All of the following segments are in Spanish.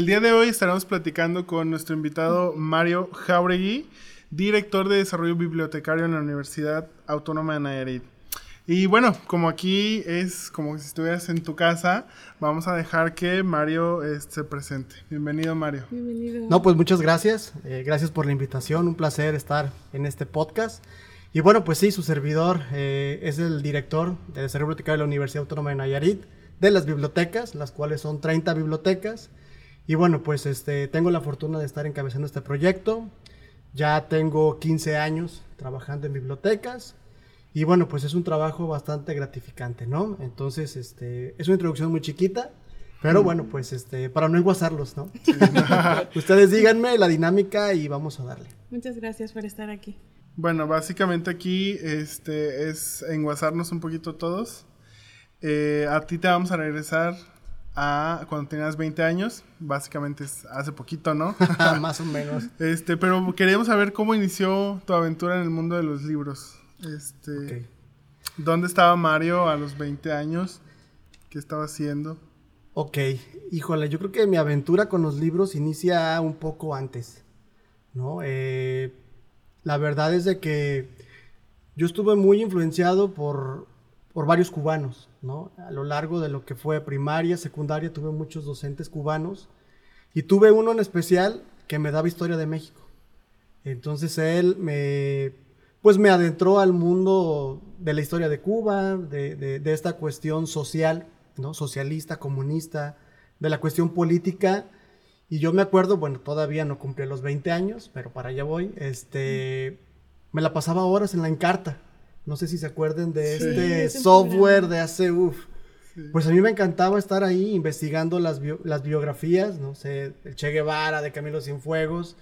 El día de hoy estaremos platicando con nuestro invitado Mario Jauregui, director de desarrollo bibliotecario en la Universidad Autónoma de Nayarit. Y bueno, como aquí es como si estuvieras en tu casa, vamos a dejar que Mario eh, se presente. Bienvenido, Mario. Bienvenido. No, pues muchas gracias. Eh, gracias por la invitación. Un placer estar en este podcast. Y bueno, pues sí, su servidor eh, es el director de Desarrollo Bibliotecario de la Universidad Autónoma de Nayarit, de las bibliotecas, las cuales son 30 bibliotecas. Y bueno, pues este, tengo la fortuna de estar encabezando este proyecto. Ya tengo 15 años trabajando en bibliotecas. Y bueno, pues es un trabajo bastante gratificante, ¿no? Entonces, este, es una introducción muy chiquita, pero bueno, pues este, para no enguasarlos, ¿no? Ustedes díganme la dinámica y vamos a darle. Muchas gracias por estar aquí. Bueno, básicamente aquí este, es enguasarnos un poquito todos. Eh, a ti te vamos a regresar a cuando tenías 20 años, básicamente es hace poquito, ¿no? Más o menos. Este, pero queríamos saber cómo inició tu aventura en el mundo de los libros. Este, ¿Dónde estaba Mario a los 20 años? ¿Qué estaba haciendo? Ok, híjole, yo creo que mi aventura con los libros inicia un poco antes, ¿no? Eh, la verdad es de que yo estuve muy influenciado por, por varios cubanos, ¿no? A lo largo de lo que fue primaria, secundaria, tuve muchos docentes cubanos y tuve uno en especial que me daba historia de México. Entonces él me pues me adentró al mundo de la historia de Cuba, de, esta cuestión social, ¿no? Socialista, comunista, de la cuestión política. Y yo me acuerdo, bueno, todavía no cumplí los 20 años, pero para allá voy, este, me la pasaba horas en la Encarta. No sé si se acuerden de este software de hace, uff. Pues a mí me encantaba estar ahí investigando las, las biografías, no sé, el Che Guevara, de Camilo Cienfuegos,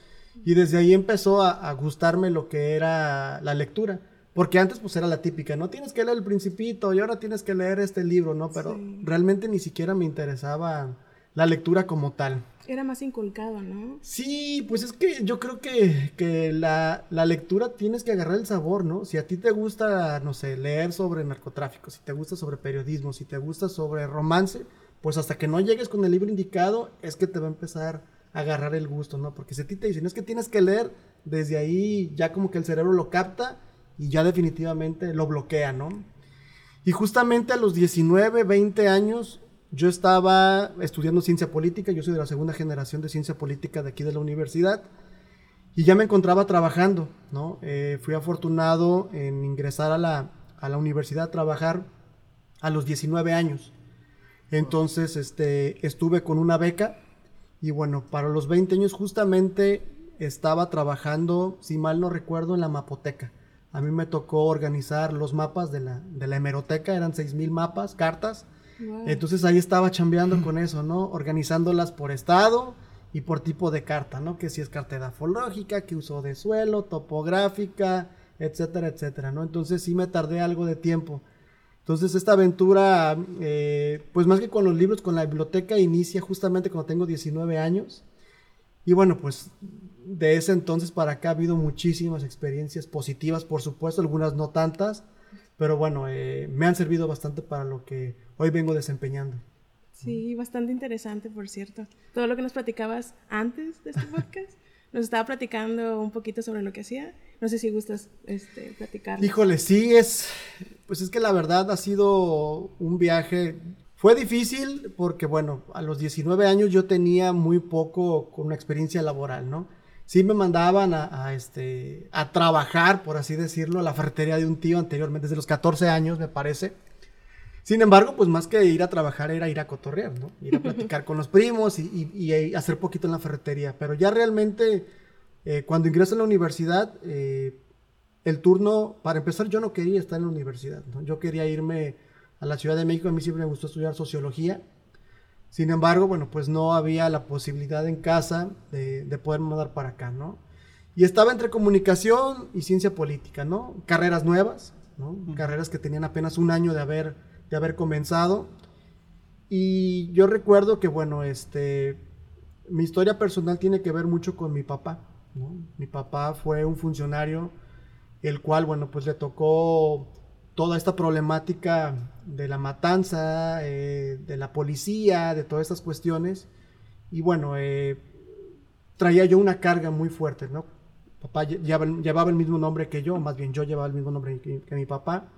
y desde ahí empezó a, gustarme lo que era la lectura. Porque antes pues era la típica, no tienes que leer El Principito y ahora tienes que leer este libro, ¿no? Pero realmente ni siquiera me interesaba la lectura como tal. Era más inculcado, ¿no? Sí, pues es que yo creo que, que la, la, lectura tienes que agarrar el sabor, ¿no? Si a ti te gusta, no sé, leer sobre narcotráfico, si te gusta sobre periodismo, si te gusta sobre romance, pues hasta que no llegues con el libro indicado es que te va a empezar agarrar el gusto, ¿no? Porque si a ti te dicen, es que tienes que leer, desde ahí ya como que el cerebro lo capta y ya definitivamente lo bloquea, ¿no? Y justamente a los 19, 20 años, yo estaba estudiando ciencia política, yo soy de la segunda generación de ciencia política de aquí de la universidad, y ya me encontraba trabajando, ¿no? Eh, fui afortunado en ingresar a la, a la universidad a trabajar a los 19 años. Entonces, este, estuve con una beca y bueno, para los 20 años justamente estaba trabajando, si mal no recuerdo, en la mapoteca. A mí me tocó organizar los mapas de la, de la hemeroteca, eran 6.000 mapas, cartas. Entonces ahí estaba chambeando con eso, ¿no? Organizándolas por estado y por tipo de carta, ¿no? Que si es carta edafológica, que uso de suelo, topográfica, etcétera, etcétera, ¿no? Entonces sí me tardé algo de tiempo. Entonces esta aventura, eh, pues más que con los libros, con la biblioteca, inicia justamente cuando tengo 19 años. Y bueno, pues de ese entonces para acá ha habido muchísimas experiencias positivas, por supuesto, algunas no tantas, pero bueno, eh, me han servido bastante para lo que hoy vengo desempeñando. Sí, bastante interesante, por cierto. Todo lo que nos platicabas antes de este podcast, nos estaba platicando un poquito sobre lo que hacía no sé si gustas este, platicar. Híjole, sí, es, pues es que la verdad ha sido un viaje, fue difícil porque, bueno, a los 19 años yo tenía muy poco con una experiencia laboral, ¿no? Sí me mandaban a, este, a trabajar, por así decirlo, a la ferretería de un tío anteriormente, desde los 14 años, me parece. Sin embargo, pues más que ir a trabajar era ir a cotorrear, ¿no? Ir a platicar con los primos y, y hacer poquito en la ferretería. Pero ya realmente eh, cuando ingreso a la universidad, eh, el turno, para empezar, yo no quería estar en la universidad, yo quería irme a la Ciudad de México, a mí siempre me gustó estudiar sociología. Sin embargo, bueno, pues no había la posibilidad en casa de, de poder mandar para acá, ¿no? Y estaba entre comunicación y ciencia política, ¿no? Carreras nuevas, ¿no? Carreras que tenían apenas un año de haber, de haber comenzado. Y yo recuerdo que, bueno, este, mi historia personal tiene que ver mucho con mi papá. Mi papá fue un funcionario el cual, bueno, pues le tocó toda esta problemática de la matanza, eh, de la policía, de todas estas cuestiones. Y bueno, eh, traía yo una carga muy fuerte, ¿no? Papá llevaba, el mismo nombre que yo, más bien yo llevaba el mismo nombre que, mi papá.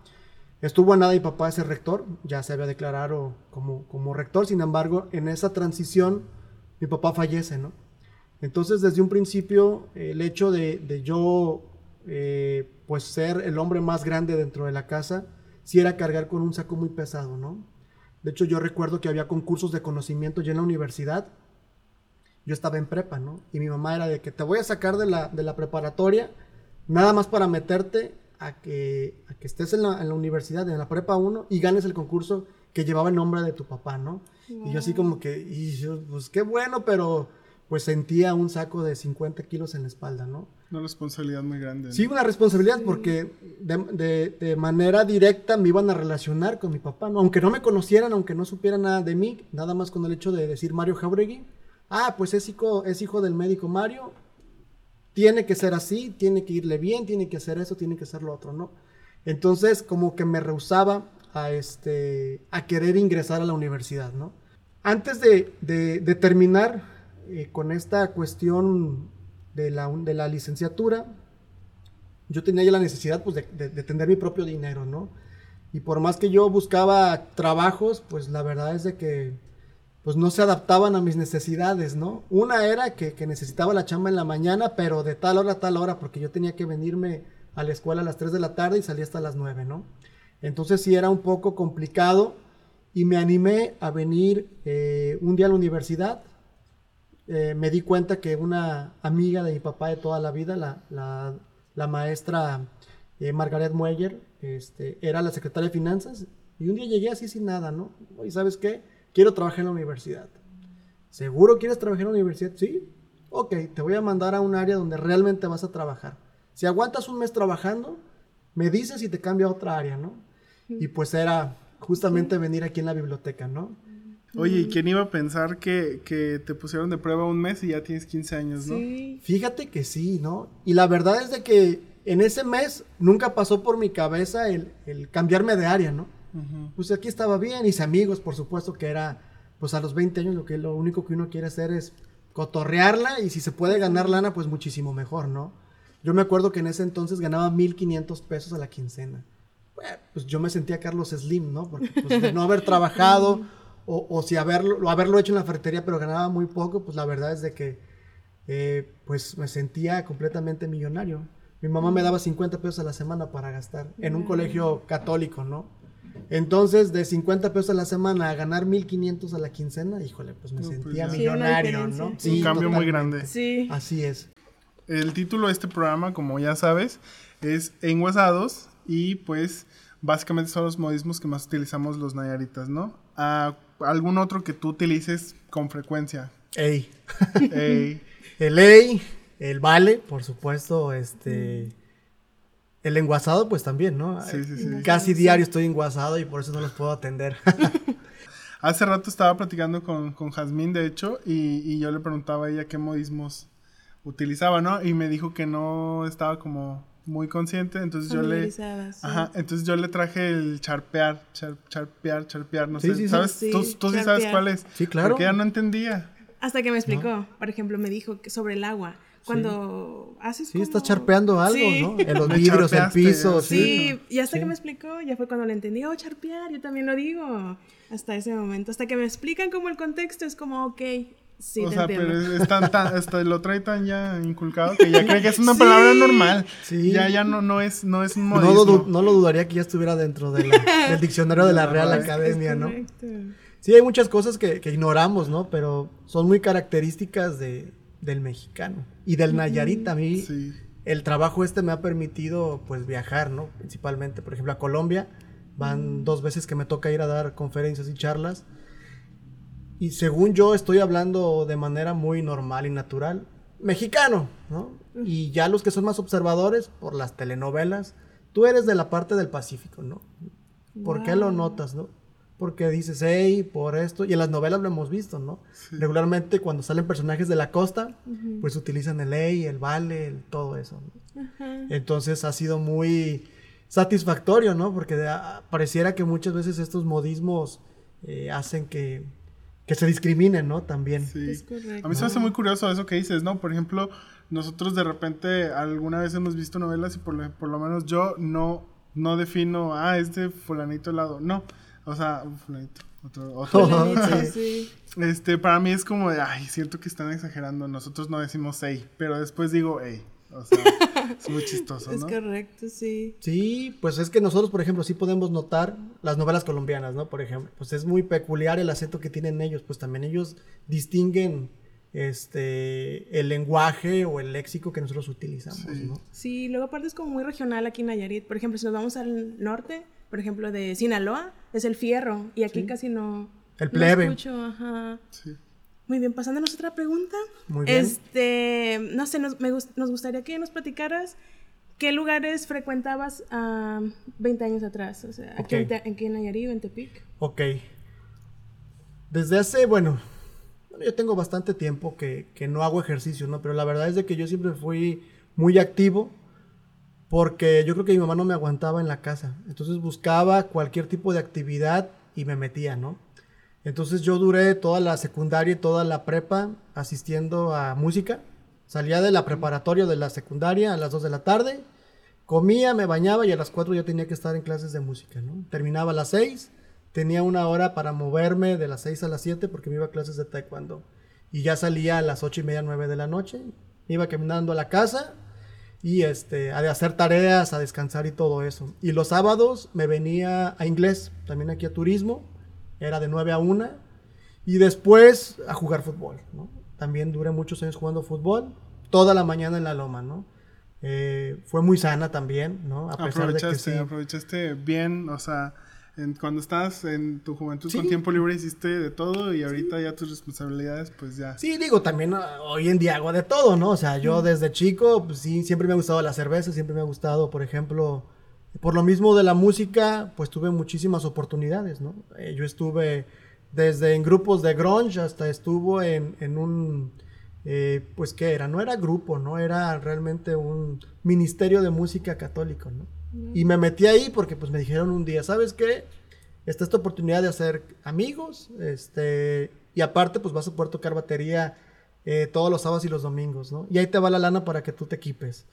Estuvo a nada mi papá ese rector, ya se había declarado como, como rector, sin embargo, en esa transición mi papá fallece, ¿no? Entonces, desde un principio, el hecho de, de yo, eh, pues, ser el hombre más grande dentro de la casa, sí era cargar con un saco muy pesado, ¿no? De hecho, yo recuerdo que había concursos de conocimiento ya en la universidad. Yo estaba en prepa, ¿no? Y mi mamá era de que te voy a sacar de la, de la preparatoria, nada más para meterte a que, a que estés en la, en la, universidad, en la prepa 1, y ganes el concurso que llevaba el nombre de tu papá, ¿no? Y yo así como que, y yo, pues qué bueno, pero pues sentía un saco de 50 kilos en la espalda, ¿no? Una responsabilidad muy grande. Sí, una responsabilidad porque de, manera directa me iban a relacionar con mi papá, ¿no? Aunque no me conocieran, aunque no supieran nada de mí, nada más con el hecho de decir Mario Jauregui, ah, pues es hijo, es hijo del médico Mario, tiene que ser así, tiene que irle bien, tiene que hacer eso, tiene que hacer lo otro, ¿no? Entonces, como que me rehusaba a, este, a querer ingresar a la universidad, ¿no? Antes de, de terminar eh, con esta cuestión de la, de la licenciatura, yo tenía ya la necesidad pues, de, tener mi propio dinero, ¿no? Y por más que yo buscaba trabajos, pues la verdad es de que pues no se adaptaban a mis necesidades, ¿no? Una era que, que, necesitaba la chamba en la mañana, pero de tal hora a tal hora, porque yo tenía que venirme a la escuela a las 3 de la tarde y salía hasta las 9, ¿no? Entonces sí era un poco complicado y me animé a venir eh, un día a la universidad eh, me di cuenta que una amiga de mi papá de toda la vida, la, maestra eh, Margaret Mueller, este, era la secretaria de finanzas. Y un día llegué así sin nada, ¿no? Y sabes qué? Quiero trabajar en la universidad. ¿Seguro quieres trabajar en la universidad? Sí. Ok, te voy a mandar a un área donde realmente vas a trabajar. Si aguantas un mes trabajando, me dices y te cambio a otra área, ¿no? Y pues era justamente venir aquí en la biblioteca, ¿no? Oye, ¿y quién iba a pensar que, te pusieron de prueba un mes y ya tienes 15 años, no? Fíjate que sí, ¿no? Y la verdad es de que en ese mes nunca pasó por mi cabeza el, cambiarme de área, ¿no? Pues aquí estaba bien, mis amigos, por supuesto que era, pues a los 20 años lo, que, lo único que uno quiere hacer es cotorrearla y si se puede ganar lana, pues muchísimo mejor, ¿no? Yo me acuerdo que en ese entonces ganaba 1500 pesos a la quincena. pues yo me sentía Carlos Slim, ¿no? Porque pues, de no haber trabajado o, si haberlo, haberlo hecho en la ferretería pero ganaba muy poco, pues la verdad es de que eh, pues me sentía completamente millonario. Mi mamá me daba 50 pesos a la semana para gastar en un colegio católico, ¿no? Entonces, de 50 pesos a la semana a ganar 1500 a la quincena, híjole, pues me pues sentía millonario, ¿no? Sí, un cambio muy grande. Sí. Así es. El título de este programa, como ya sabes, es Enguasados y pues básicamente son los modismos que más utilizamos los nayaritas, ¿no? Ah, algún otro que tú utilices con frecuencia. Ey. Ey. el ey, el vale, por supuesto, este... El enguasado, pues también, ¿no? Sí, sí, sí. Casi diario estoy enguasado y por eso no los puedo atender. Hace rato estaba platicando con, con Jazmín, de hecho, y, y, yo le preguntaba a ella qué modismos utilizaba, ¿no? Y me dijo que no estaba como muy consciente, entonces yo le Ajá, entonces yo le traje el charpear, charpear, charpear, no sé, ¿sabes? tú, tú sí sabes cuál es. Sí, claro. Porque ella no entendía. Hasta que me explicó, por ejemplo, me dijo que sobre el agua. Cuando haces Sí, estás charpeando algo, ¿no? En los vidrios, el piso. Sí, y hasta que me explicó, ya fue cuando le entendí, oh, charpear, yo también lo digo. Hasta ese momento, hasta que me explican como el contexto, es como, ok, Sí, o sea, pero es tan, tan, lo trae tan ya inculcado que ya cree que es una palabra normal. Sí. Ya, ya no, no es, no es un modismo. No lo, no lo dudaría que ya estuviera dentro del diccionario de la Real Academia, ¿no? Sí, hay muchas cosas que, que, ignoramos, ¿no? Pero son muy características de, del mexicano y del Nayarit. A mí, el trabajo este me ha permitido, pues, viajar, ¿no? Principalmente, por ejemplo, a Colombia. Van dos veces que me toca ir a dar conferencias y charlas y según yo estoy hablando de manera muy normal y natural, mexicano, ¿no? Y ya los que son más observadores por las telenovelas, tú eres de la parte del Pacífico, ¿no? ¿Por qué lo notas, no? Porque dices, hey, por esto, y en las novelas lo hemos visto, ¿no? Regularmente cuando salen personajes de la costa, pues utilizan el hey, el vale, el, todo eso. Entonces ha sido muy satisfactorio, ¿no? Porque pareciera que muchas veces estos modismos eh, hacen que que se discriminen, ¿no? También. Sí. Es correcto. A mí se me hace muy curioso eso que dices, ¿no? Por ejemplo, nosotros de repente alguna vez hemos visto novelas y por lo, por lo menos yo no, no defino, ah, es de fulanito helado. No, o sea, un fulanito, otro, otro. Fulanito, Sí. Este, para mí es como de, ay, siento que están exagerando. Nosotros no decimos ey, pero después digo ey. O sea, es muy chistoso, Es ¿no? correcto, sí. Sí, pues es que nosotros, por ejemplo, sí podemos notar las novelas colombianas, ¿no? Por ejemplo, pues es muy peculiar el acento que tienen ellos, pues también ellos distinguen este el lenguaje o el léxico que nosotros utilizamos, Sí. ¿no? Sí, luego aparte es como muy regional aquí en Nayarit. Por ejemplo, si nos vamos al norte, por ejemplo, de Sinaloa, es el fierro. Y aquí Sí. casi no... El no plebe. escucho, ajá. Sí. Muy bien, pasándonos a otra pregunta. Muy bien. Este, no sé, nos, me nos gustaría que nos platicaras qué lugares frecuentabas a 20 años atrás. O sea, aquí, en, aquí en Nayarit o en Tepic. Ok. Desde hace, bueno, bueno, yo tengo bastante tiempo que, que no hago ejercicio, ¿no? Pero la verdad es de que yo siempre fui muy activo porque yo creo que mi mamá no me aguantaba en la casa. Entonces buscaba cualquier tipo de actividad y me metía, ¿no? Entonces yo duré toda la secundaria y toda la prepa asistiendo a música. Salía de la preparatoria de la secundaria a las 2 de la tarde, comía, me bañaba y a las 4 ya tenía que estar en clases de música, ¿no? Terminaba a las 6, tenía una hora para moverme de las 6 a las 7 porque me iba a clases de taekwondo. Y ya salía a las 8 y media, 9 de la noche, iba caminando a la casa y este, a hacer tareas, a descansar y todo eso. Y los sábados me venía a inglés, también aquí a turismo, era de 9 a 1, y después a jugar fútbol, ¿no? También duré muchos años jugando fútbol, toda la mañana en la loma, ¿no? Eh, fue muy sana también, ¿no? A pesar de que Aprovechaste, sí. aprovechaste bien, o sea, en- cuando estabas en tu juventud Sí. con tiempo libre hiciste de todo y ahorita ya tus responsabilidades, pues ya. Sí, digo, también ah, hoy en día hago de todo, ¿no? O sea, yo desde chico, pues sí, siempre me ha gustado la cerveza, siempre me ha gustado, por ejemplo, por lo mismo de la música, pues tuve muchísimas oportunidades, ¿no? Eh, yo estuve desde en grupos de grunge hasta estuvo en, en un, eh, pues, ¿qué era? No era grupo, ¿no? Era realmente un ministerio de música católico, ¿no? Y me metí ahí porque pues me dijeron un día, ¿sabes qué? Está esta oportunidad de hacer amigos, este, y aparte pues vas a poder tocar batería eh, todos los sábados y los domingos, ¿no? Y ahí te va la lana para que tú te equipes.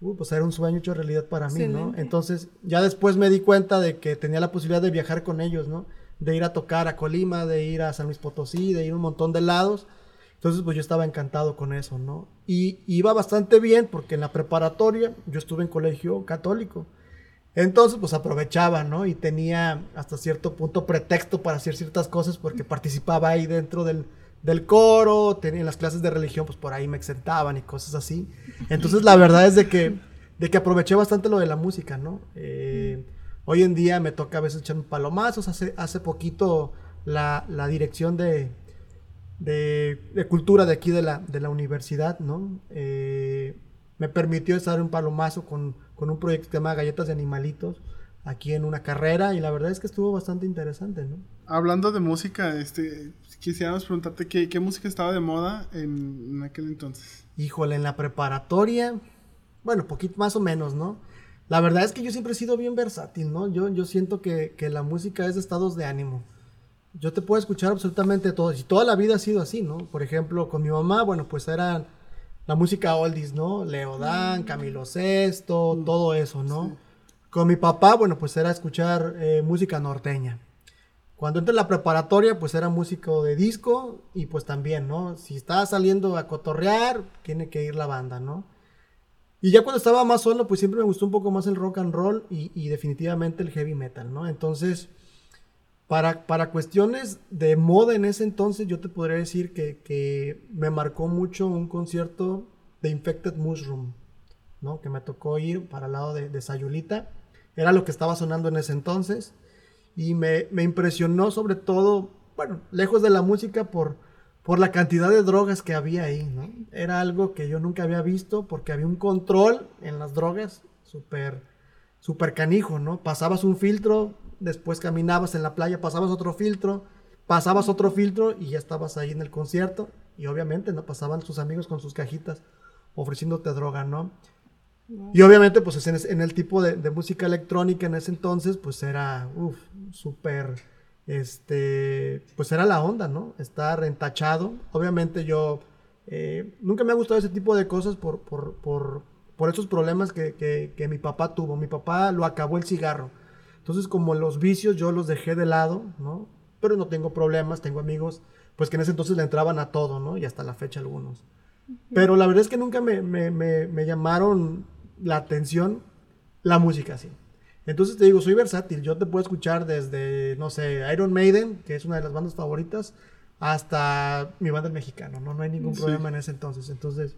Uh, pues era un sueño hecho realidad para mí, ¿no? Entonces ya después me di cuenta de que tenía la posibilidad de viajar con ellos, ¿no? De ir a tocar a Colima, de ir a San Luis Potosí, de ir a un montón de lados. Entonces, pues yo estaba encantado con eso, ¿no? Y iba bastante bien porque en la preparatoria yo estuve en colegio católico. Entonces, pues aprovechaba, ¿no? Y tenía hasta cierto punto pretexto para hacer ciertas cosas porque participaba ahí dentro del, del coro, tenía en las clases de religión, pues por ahí me exentaban y cosas así. Entonces, la verdad es de que, de que aproveché bastante lo de la música, ¿no? Eh, hoy en día me toca a veces echarme palomazos. Hace, hace poquito la, la dirección de, de, de cultura de aquí de la, de la universidad, ¿no? Eh, me permitió estar un palomazo con, con un proyecto que se llama Galletas de Animalitos aquí en una carrera y la verdad es que estuvo bastante interesante, ¿no? Hablando de música, este, quisiéramos preguntarte qué, qué música estaba de moda en, en aquel entonces. Híjole, en la preparatoria, bueno, poquito más o menos, ¿no? La verdad es que yo siempre he sido bien versátil, ¿no? Yo, yo siento que, que la música es de estados de ánimo. Yo te puedo escuchar absolutamente todo. Y toda la vida ha sido así, ¿no? Por ejemplo, con mi mamá, bueno, pues era la música oldies, ¿no? Leodán, Camilo Sesto, todo eso, ¿no? Sí. Con mi papá, bueno, pues era escuchar eh, música norteña. Cuando entré en la preparatoria, pues era músico de disco y pues también, ¿no? Si estaba saliendo a cotorrear, tiene que ir la banda, ¿no? Y ya cuando estaba más solo, pues siempre me gustó un poco más el rock and roll y, definitivamente el heavy metal, ¿no? Entonces, para, para cuestiones de moda en ese entonces, yo te podría decir que, me marcó mucho un concierto de Infected Mushroom, ¿no? Que me tocó ir para el lado de Sayulita. Era lo que estaba sonando en ese entonces. Y me, me impresionó sobre todo, bueno, lejos de la música por, por la cantidad de drogas que había ahí. Era algo que yo nunca había visto porque había un control en las drogas súper, súper canijo, ¿no? Pasabas un filtro, después caminabas en la playa, pasabas otro filtro, pasabas otro filtro y ya estabas ahí en el concierto. Y obviamente, ¿no? Pasaban sus amigos con sus cajitas ofreciéndote droga, ¿no? Y obviamente, pues en, en el tipo de, de, música electrónica en ese entonces, pues era, uff, súper este, pues era la onda, ¿no? Estar entachado. Obviamente yo eh, nunca me ha gustado ese tipo de cosas por, por, por, por esos problemas que, que, que, mi papá tuvo. Mi papá lo acabó el cigarro. Entonces, como los vicios yo los dejé de lado, ¿no? Pero no tengo problemas, tengo amigos, pues que en ese entonces le entraban a todo, ¿no? Y hasta la fecha algunos. Pero la verdad es que nunca me, me, me, me llamaron la atención la música sí Entonces te digo, soy versátil. Yo te puedo escuchar desde, no sé, Iron Maiden, que es una de las bandas favoritas, hasta mi banda el mexicano, ¿no? No hay ningún problema en ese entonces. Entonces,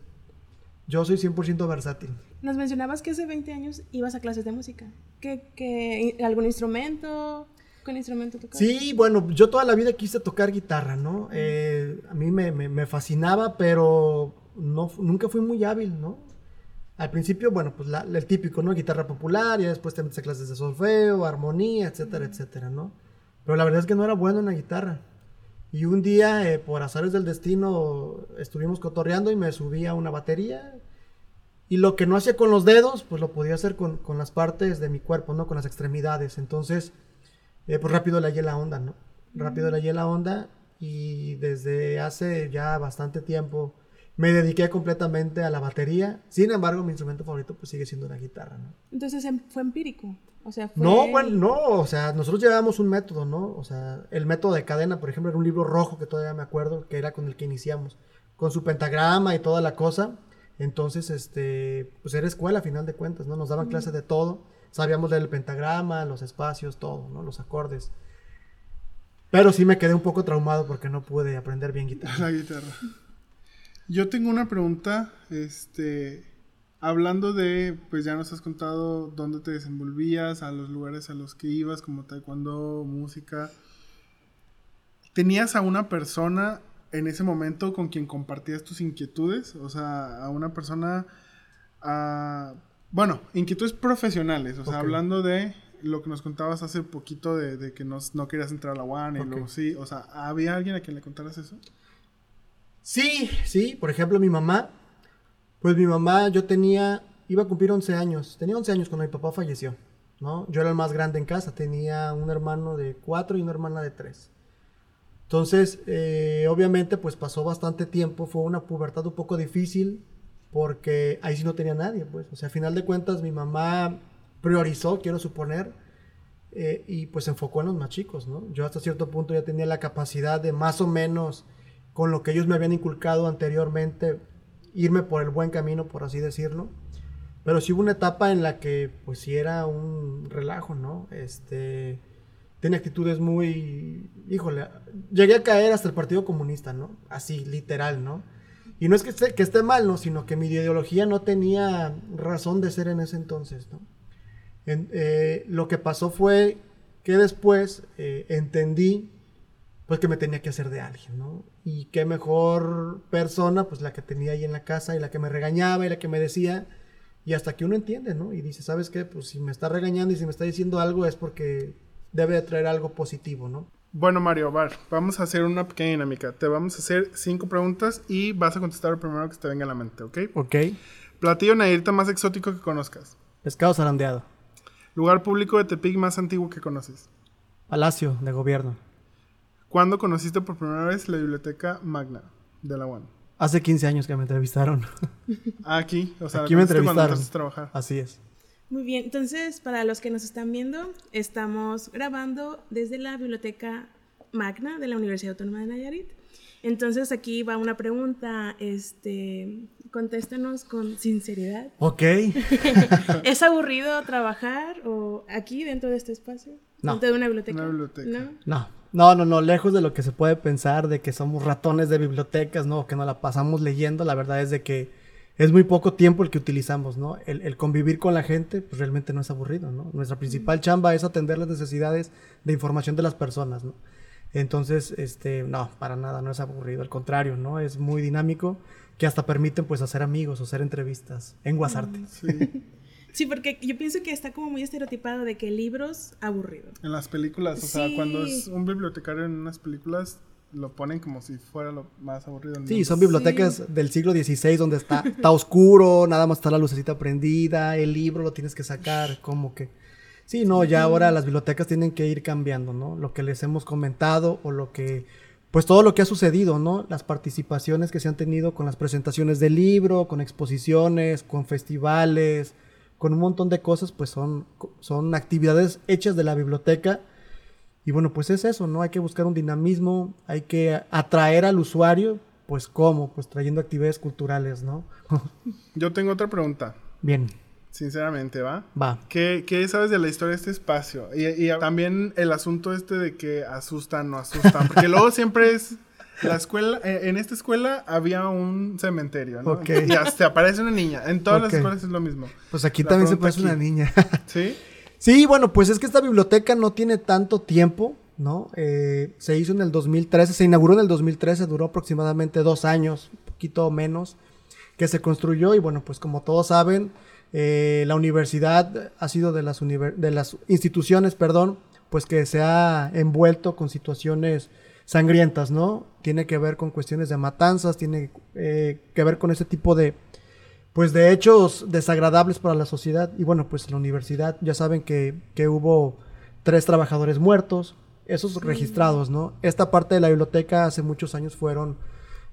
yo soy 100% versátil. Nos mencionabas que hace 20 años ibas a clases de música. ¿Qué, qué algún instrumento? ¿Con instrumento tocabas? Sí, bueno, yo toda la vida quise tocar guitarra, ¿no? Eh, a mí me, me, me, fascinaba, pero no, nunca fui muy hábil, ¿no? Al principio, bueno, pues la, el típico, ¿no? Guitarra popular, y después te metes a clases de solfeo, armonía, etcétera, etcétera, ¿no? Pero la verdad es que no era bueno en la guitarra. Y un día, eh, por azares del destino, estuvimos cotorreando y me subí a una batería. Y lo que no hacía con los dedos, pues lo podía hacer con, con las partes de mi cuerpo, ¿no? Con las extremidades. Entonces, eh, pues rápido le hallé la onda, ¿no? Rápido le hallé la onda y desde hace ya bastante tiempo me dediqué completamente a la batería. Sin embargo, mi instrumento favorito pues sigue siendo la guitarra, ¿no? Entonces em, fue empírico. O sea, fue... No, bueno, no, o sea, nosotros llevábamos un método, ¿no? O sea, el método de cadena, por ejemplo, era un libro rojo que todavía me acuerdo, que era con el que iniciamos, con su pentagrama y toda la cosa. Entonces, este, pues era escuela a final de cuentas, ¿no? Nos daban mm. clases de todo. Sabíamos leer el pentagrama, los espacios, todo, ¿no? Los acordes. Pero sí me quedé un poco traumado porque no pude aprender bien guitarra. La guitarra. Yo tengo una pregunta, este, Hablando de, pues ya nos has contado dónde te desenvolvías, a los lugares a los que ibas, como taekwondo, música. ¿Tenías a una persona en ese momento con quien compartías tus inquietudes? O sea, a una persona, a, bueno, inquietudes profesionales, o sea, hablando de lo que nos contabas hace poquito de, de que no, no, querías entrar a la UAN y luego sí, o sea, ¿había alguien a quien le contaras eso? Sí, sí, por ejemplo, mi mamá pues mi mamá, yo tenía, iba a cumplir 11 años, tenía 11 años cuando mi papá falleció, ¿no? Yo era el más grande en casa, tenía un hermano de 4 y una hermana de 3. Entonces, eh, obviamente, pues pasó bastante tiempo, fue una pubertad un poco difícil, porque ahí sí no tenía nadie, pues. O sea, a final de cuentas, mi mamá priorizó, quiero suponer, eh, y pues enfocó en los más chicos, ¿no? Yo hasta cierto punto ya tenía la capacidad de más o menos, con lo que ellos me habían inculcado anteriormente, irme por el buen camino, por así decirlo. Pero sí hubo una etapa en la que, pues sí era un relajo, ¿no? Este, tenía actitudes muy, híjole, llegué a caer hasta el Partido Comunista, ¿no? Así, literal, ¿no? Y no es que esté, mal, ¿no? Sino que mi ideología no tenía razón de ser en ese entonces, ¿no? Eh, lo que pasó fue que después eh, entendí pues que me tenía que hacer de alguien, ¿no? Y qué mejor persona, pues la que tenía ahí en la casa y la que me regañaba y la que me decía, y hasta que uno entiende, ¿no? Y dice, ¿sabes qué? Pues si me está regañando y si me está diciendo algo es porque debe de traer algo positivo, ¿no? Bueno, Mario, vamos a hacer una pequeña dinámica. Te vamos a hacer cinco preguntas y vas a contestar lo primero que te venga a la mente, ¿ok? Ok. Platillo nairita más exótico que conozcas. Pescado zarandeado. Lugar público de Tepic más antiguo que conoces. Palacio de gobierno. ¿Cuándo conociste por primera vez la biblioteca Magna de la UAN? Hace 15 años que me entrevistaron. Aquí, o sea, aquí me entrevistaron. A trabajar. Así es. Muy bien, entonces para los que nos están viendo, estamos grabando desde la biblioteca Magna de la Universidad Autónoma de Nayarit. Entonces aquí va una pregunta, este, contéstanos con sinceridad. Ok. ¿Es aburrido trabajar o aquí dentro de este espacio? No. ¿Dentro de una biblioteca? Una biblioteca. ¿No? No. No, no, no, lejos de lo que se puede pensar de que somos ratones de bibliotecas, ¿no? Que no la pasamos leyendo, la verdad es de que es muy poco tiempo el que utilizamos, ¿no? El, el, convivir con la gente, pues realmente no es aburrido, ¿no? Nuestra principal chamba es atender las necesidades de información de las personas, ¿no? Entonces, este, no, para nada, no es aburrido, al contrario, ¿no? Es muy dinámico, que hasta permiten, pues, hacer amigos o hacer entrevistas en Guasarte. Sí. Sí, porque yo pienso que está como muy estereotipado de que libros aburridos. En las películas, o Sí. sea, cuando es un bibliotecario en unas películas, lo ponen como si fuera lo más aburrido del Sí, mundo. son bibliotecas del siglo XVI donde está, está oscuro, nada más está la lucecita prendida, el libro lo tienes que sacar, como que... Sí, no, ya ahora las bibliotecas tienen que ir cambiando, ¿no? Lo que les hemos comentado o lo que, pues todo lo que ha sucedido, ¿no? Las participaciones que se han tenido con las presentaciones del libro, con exposiciones, con festivales, con un montón de cosas, pues son, son actividades hechas de la biblioteca. Y bueno, pues es eso, ¿no? Hay que buscar un dinamismo, hay que atraer al usuario, pues ¿cómo? Pues trayendo actividades culturales, ¿no? Yo tengo otra pregunta. Bien. Sinceramente, ¿va? Va. ¿Qué, qué sabes de la historia de este espacio? Y, y también el asunto este de que asustan, no asustan. Porque luego siempre es la escuela, eh, en esta escuela había un cementerio, ¿no? Ok. Y hasta aparece una niña. En todas las escuelas es lo mismo. Pues aquí La también se pregunta parece una niña. ¿Sí? Sí, bueno, pues es que esta biblioteca no tiene tanto tiempo, ¿no? Eh, se hizo en el 2013, se inauguró en el 2013, duró aproximadamente dos años, un poquito menos, que se construyó y bueno, pues como todos saben, eh, la universidad ha sido de las, de las instituciones, perdón, pues que se ha envuelto con situaciones sangrientas, ¿no? Tiene que ver con cuestiones de matanzas, tiene eh, que ver con ese tipo de, pues de hechos desagradables para la sociedad. Y bueno, pues en la universidad ya saben que, que hubo tres trabajadores muertos, esos registrados, ¿no? Esta parte de la biblioteca hace muchos años fueron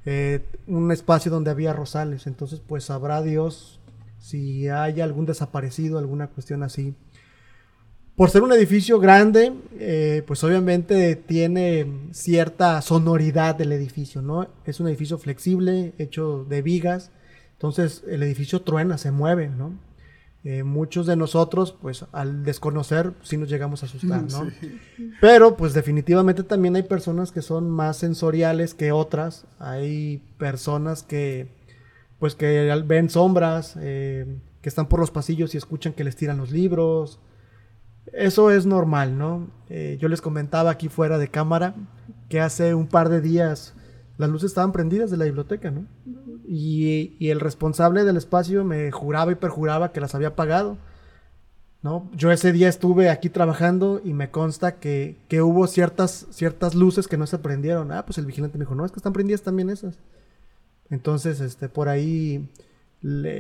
eh, un espacio donde había rosales, entonces pues sabrá Dios si hay algún desaparecido, alguna cuestión así. Por ser un edificio grande, eh, pues obviamente tiene cierta sonoridad del edificio, ¿no? Es un edificio flexible, hecho de vigas, entonces el edificio truena, se mueve, ¿no? Eh, muchos de nosotros, pues al desconocer, sí nos llegamos a asustar, ¿no? Sí. Pero pues definitivamente también hay personas que son más sensoriales que otras. Hay personas que pues que ven sombras, eh, que están por los pasillos y escuchan que les tiran los libros. Eso es normal, ¿no? Eh, yo les comentaba aquí fuera de cámara que hace un par de días las luces estaban prendidas de la biblioteca, ¿no? Y, el responsable del espacio me juraba y perjuraba que las había apagado. ¿no? Yo ese día estuve aquí trabajando y me consta que, que hubo ciertas, ciertas luces que no se prendieron. Ah, pues el vigilante me dijo, no, es que están prendidas también esas. Entonces, este, por ahí,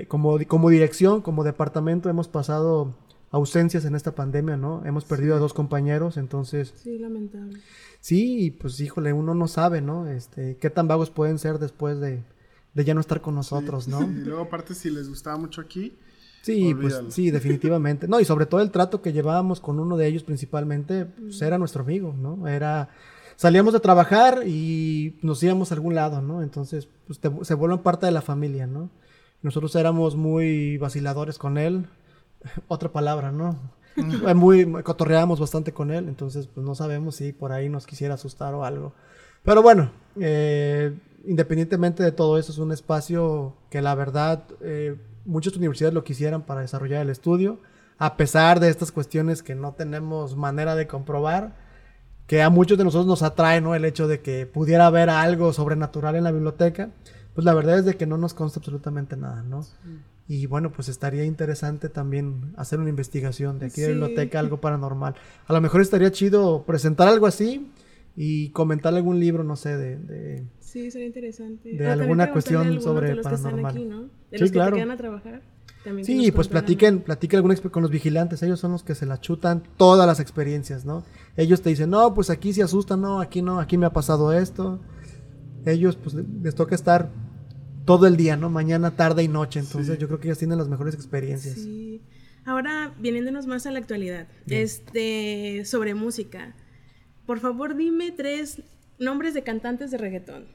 como, como dirección, como departamento, hemos pasado ausencias en esta pandemia, ¿no? Hemos perdido a dos compañeros, entonces, Sí, lamentable. sí, y pues híjole, uno no sabe, ¿no? Este, qué tan vagos pueden ser después de, de ya no estar con nosotros, ¿no? Y luego, aparte, si les gustaba mucho aquí, Sí, Olvídalo. pues sí, definitivamente. No, y sobre todo el trato que llevábamos con uno de ellos principalmente, pues era nuestro amigo, ¿no? Era, salíamos de trabajar y nos íbamos a algún lado, ¿no? Entonces, pues te- se vuelven parte de la familia, ¿no? Nosotros éramos muy vaciladores con él, otra palabra, ¿no? muy, cotorreábamos bastante con él, entonces pues no sabemos si por ahí nos quisiera asustar o algo. Pero bueno, eh, independientemente de todo eso, es un espacio que la verdad eh, muchas universidades lo quisieran para desarrollar el estudio, a pesar de estas cuestiones que no tenemos manera de comprobar, que a muchos de nosotros nos atrae, ¿no? El hecho de que pudiera haber algo sobrenatural en la biblioteca, pues la verdad es de que no nos consta absolutamente nada, ¿no? Y bueno, pues estaría interesante también hacer una investigación de aquí de la biblioteca, algo paranormal. A lo mejor estaría chido presentar algo así y comentar algún libro, no sé, de... de- Sí, sería interesante. De también alguna cuestión sobre de los que están paranormal. aquí, ¿no? De Sí, los que claro. te quedan a trabajar. también que Sí, pues platiquen, platiquen alguna con los vigilantes, ellos son los que se la chutan todas las experiencias, ¿no? Ellos te dicen, no, pues aquí se asustan, no, aquí no, aquí me ha pasado esto. Ellos, pues le- les toca estar todo el día, ¿no? Mañana, tarde y noche, entonces Sí. yo creo que ellos tienen las mejores experiencias. Sí. Ahora, viniéndonos más a la actualidad, este, sobre música. Por favor, dime tres nombres de cantantes de reggaetón.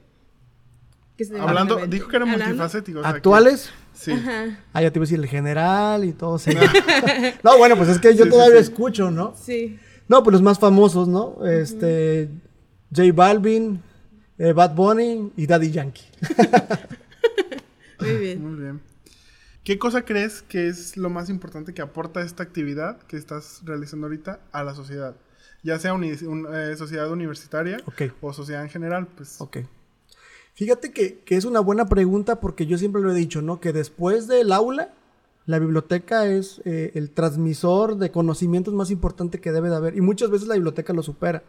Hablando, dijo que era Hablando- multifacético. o sea, que- ¿Actuales? sí. Ajá, Ah, ya te iba a decir el general y todo. sí. no, bueno, pues es que yo Sí, todavía sí. escucho, ¿no? sí. No, pues los más famosos, ¿no? Este, J Balvin, eh, Bad Bunny y Daddy Yankee. Muy bien. Muy bien. ¿Qué cosa crees que es lo más importante que aporta esta actividad que estás realizando ahorita a la sociedad? Ya sea uni- un- eh, sociedad universitaria o sociedad en general, pues. Ok. Fíjate que, que es una buena pregunta porque yo siempre lo he dicho, ¿no? Que después del aula, la biblioteca es eh, el transmisor de conocimientos más importante que debe de haber. Y muchas veces la biblioteca lo supera.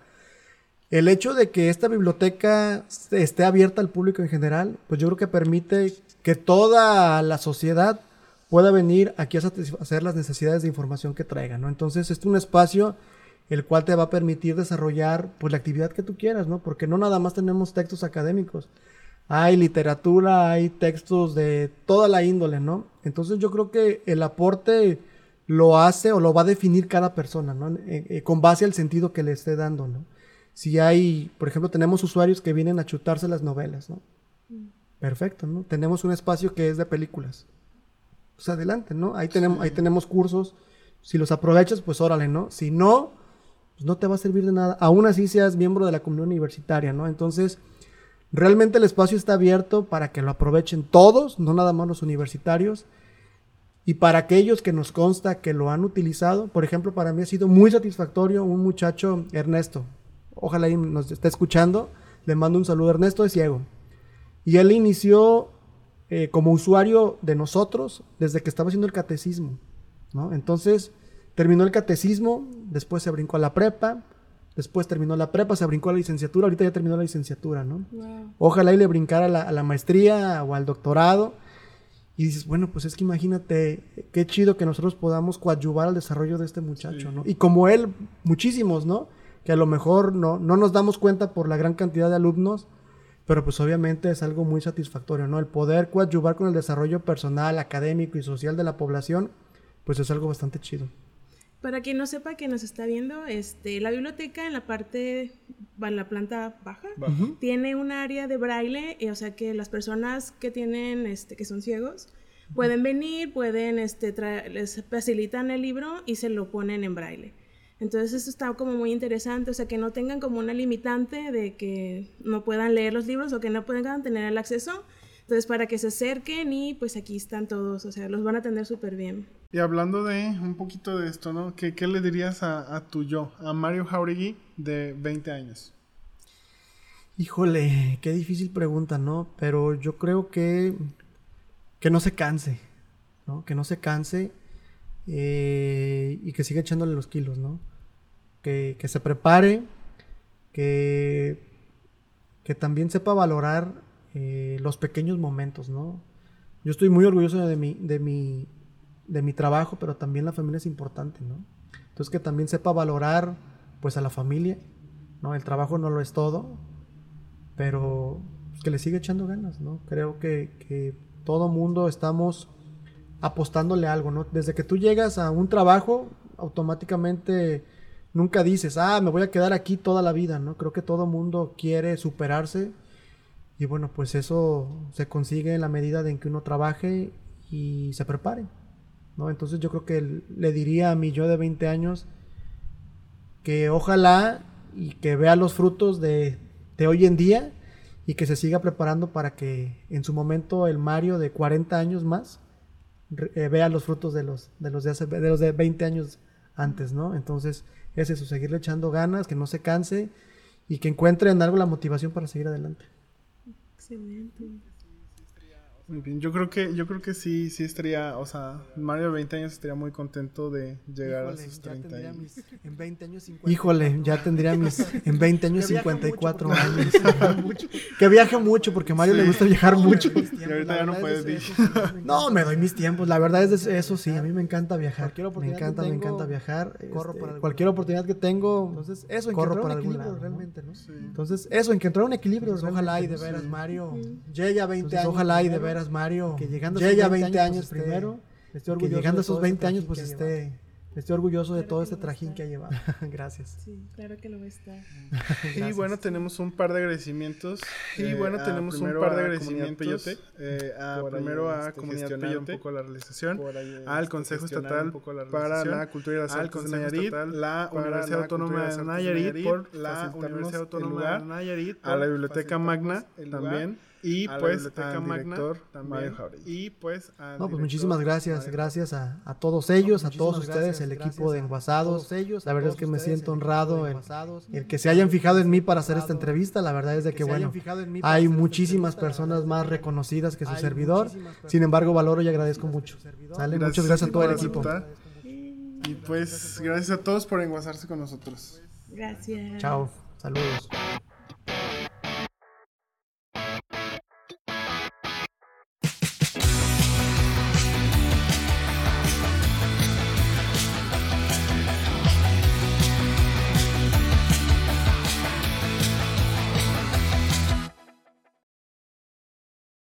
El hecho de que esta biblioteca esté abierta al público en general, pues yo creo que permite que toda la sociedad pueda venir aquí a satisfacer las necesidades de información que traiga, ¿no? Entonces, este es un espacio el cual te va a permitir desarrollar pues la actividad que tú quieras, ¿no? Porque no nada más tenemos textos académicos, hay literatura, hay textos de toda la índole, ¿no? Entonces yo creo que el aporte lo hace o lo va a definir cada persona, ¿no? Eh, eh, con base al sentido que le esté dando, ¿no? Si hay, por ejemplo, tenemos usuarios que vienen a chutarse las novelas, ¿no? Perfecto, ¿no? Tenemos un espacio que es de películas. Pues adelante, ¿no? Ahí tenemos, ahí tenemos cursos. Si los aprovechas, pues órale, ¿no? Si no, pues no te va a servir de nada. Aún así seas miembro de la comunidad universitaria, ¿no? Entonces, realmente el espacio está abierto para que lo aprovechen todos, no nada más los universitarios. Y para aquellos que nos consta que lo han utilizado, por ejemplo, para mí ha sido muy satisfactorio un muchacho, Ernesto. Ojalá nos esté escuchando. Le mando un saludo. Ernesto es ciego. Y él inició eh, como usuario de nosotros desde que estaba haciendo el catecismo. ¿no? Entonces, terminó el catecismo, después se brincó a la prepa, después terminó la prepa, se brincó a la licenciatura, ahorita ya terminó la licenciatura, ¿no? Ojalá y le brincara a la, maestría o al doctorado. Y dices, bueno, pues es que imagínate, qué chido que nosotros podamos coadyuvar al desarrollo de este muchacho, ¿no? Y como él, muchísimos, ¿no? Que a lo mejor no, no nos damos cuenta por la gran cantidad de alumnos, pero pues obviamente es algo muy satisfactorio, ¿no? El poder coadyuvar con el desarrollo personal, académico y social de la población, pues es algo bastante chido. Para quien no sepa que nos está viendo, este, la biblioteca en la parte, en la planta baja, tiene un área de braille, o sea que las personas que tienen, este, que son ciegos, pueden venir, pueden, este, les facilitan el libro y se lo ponen en braille. Entonces eso está como muy interesante, o sea que no tengan como una limitante de que no puedan leer los libros o que no puedan tener el acceso. Entonces para que se acerquen y pues aquí están todos, o sea, los van a atender súper bien. Y hablando de un poquito de esto, ¿no? ¿Qué, qué le dirías a, a, tu yo, a Mario Jauregui de 20 años? Híjole, qué difícil pregunta, ¿no? Pero yo creo que, que no se canse, ¿no? Que no se canse eh, y que siga echándole los kilos, ¿no? Que, que se prepare, que, que también sepa valorar eh, los pequeños momentos, ¿no? Yo estoy muy orgulloso de mi, de mi, de mi trabajo, pero también la familia es importante, ¿no? Entonces que también sepa valorar pues a la familia, ¿no? El trabajo no lo es todo, pero pues, que le siga echando ganas, ¿no? Creo que, que todo mundo estamos apostándole algo, ¿no? Desde que tú llegas a un trabajo, automáticamente nunca dices, ah, me voy a quedar aquí toda la vida, ¿no? Creo que todo mundo quiere superarse y bueno, pues eso se consigue en la medida en que uno trabaje y se prepare. ¿no? Entonces yo creo que le diría a mi yo de 20 años que ojalá y que vea los frutos de, hoy en día y que se siga preparando para que en su momento el Mario de 40 años más eh, vea los frutos de los de los de, hace, de los de 20 años antes, ¿no? Entonces es eso, seguirle echando ganas, que no se canse y que encuentre en algo la motivación para seguir adelante. Excelente. Muy bien, yo creo que, yo creo que sí, sí estaría, o sea, Mario de 20 años estaría muy contento de llegar a sus 30 años. en 20 años 54. Híjole, ya tendría mis, en 20 años 54 años. que viaje mucho, porque a Mario le gusta viajar mucho. Y ahorita ya no puedes No, me doy mis tiempos, la verdad es eso sí, a mí me encanta viajar. Me encanta, me encanta viajar. Corro este, cualquier oportunidad que tengo, entonces eso, corro para algún lado. Realmente, ¿no? Entonces, eso, encontrar un equilibrio. ojalá y de veras Mario llegue a 20 años. Ojalá y de veras Mario, que llegando a 20, 20 años, pues, primero, orgulloso que llegando a esos 20 años, pues esté, estoy orgulloso de todo este trajín que ha llevado. Gracias. Sí, claro que lo va a estar. y bueno, tenemos un par de agradecimientos. y eh, bueno, tenemos un par de agradecimientos. Eh, a, primero a este, Comunidad Peyote, un poco la realización, al este, Consejo Estatal para la Cultura y las Artes de Nayarit, la Universidad Autónoma de Nayarit, por la Universidad Autónoma de Nayarit, a la Biblioteca Magna también y pues al director también. Y pues No, pues muchísimas gracias, gracias a, a todos ellos, a todos ustedes, el equipo de Enguasados. Ellos, la verdad es que me siento honrado el, el, que se hayan fijado en mí para hacer esta entrevista. La verdad es de que, bueno, hay muchísimas personas más reconocidas que su servidor. Sin embargo, valoro y agradezco mucho. ¿Sale? Muchas gracias a todo el equipo. Y pues gracias a todos por enguasarse con nosotros. Gracias. Chao. Saludos.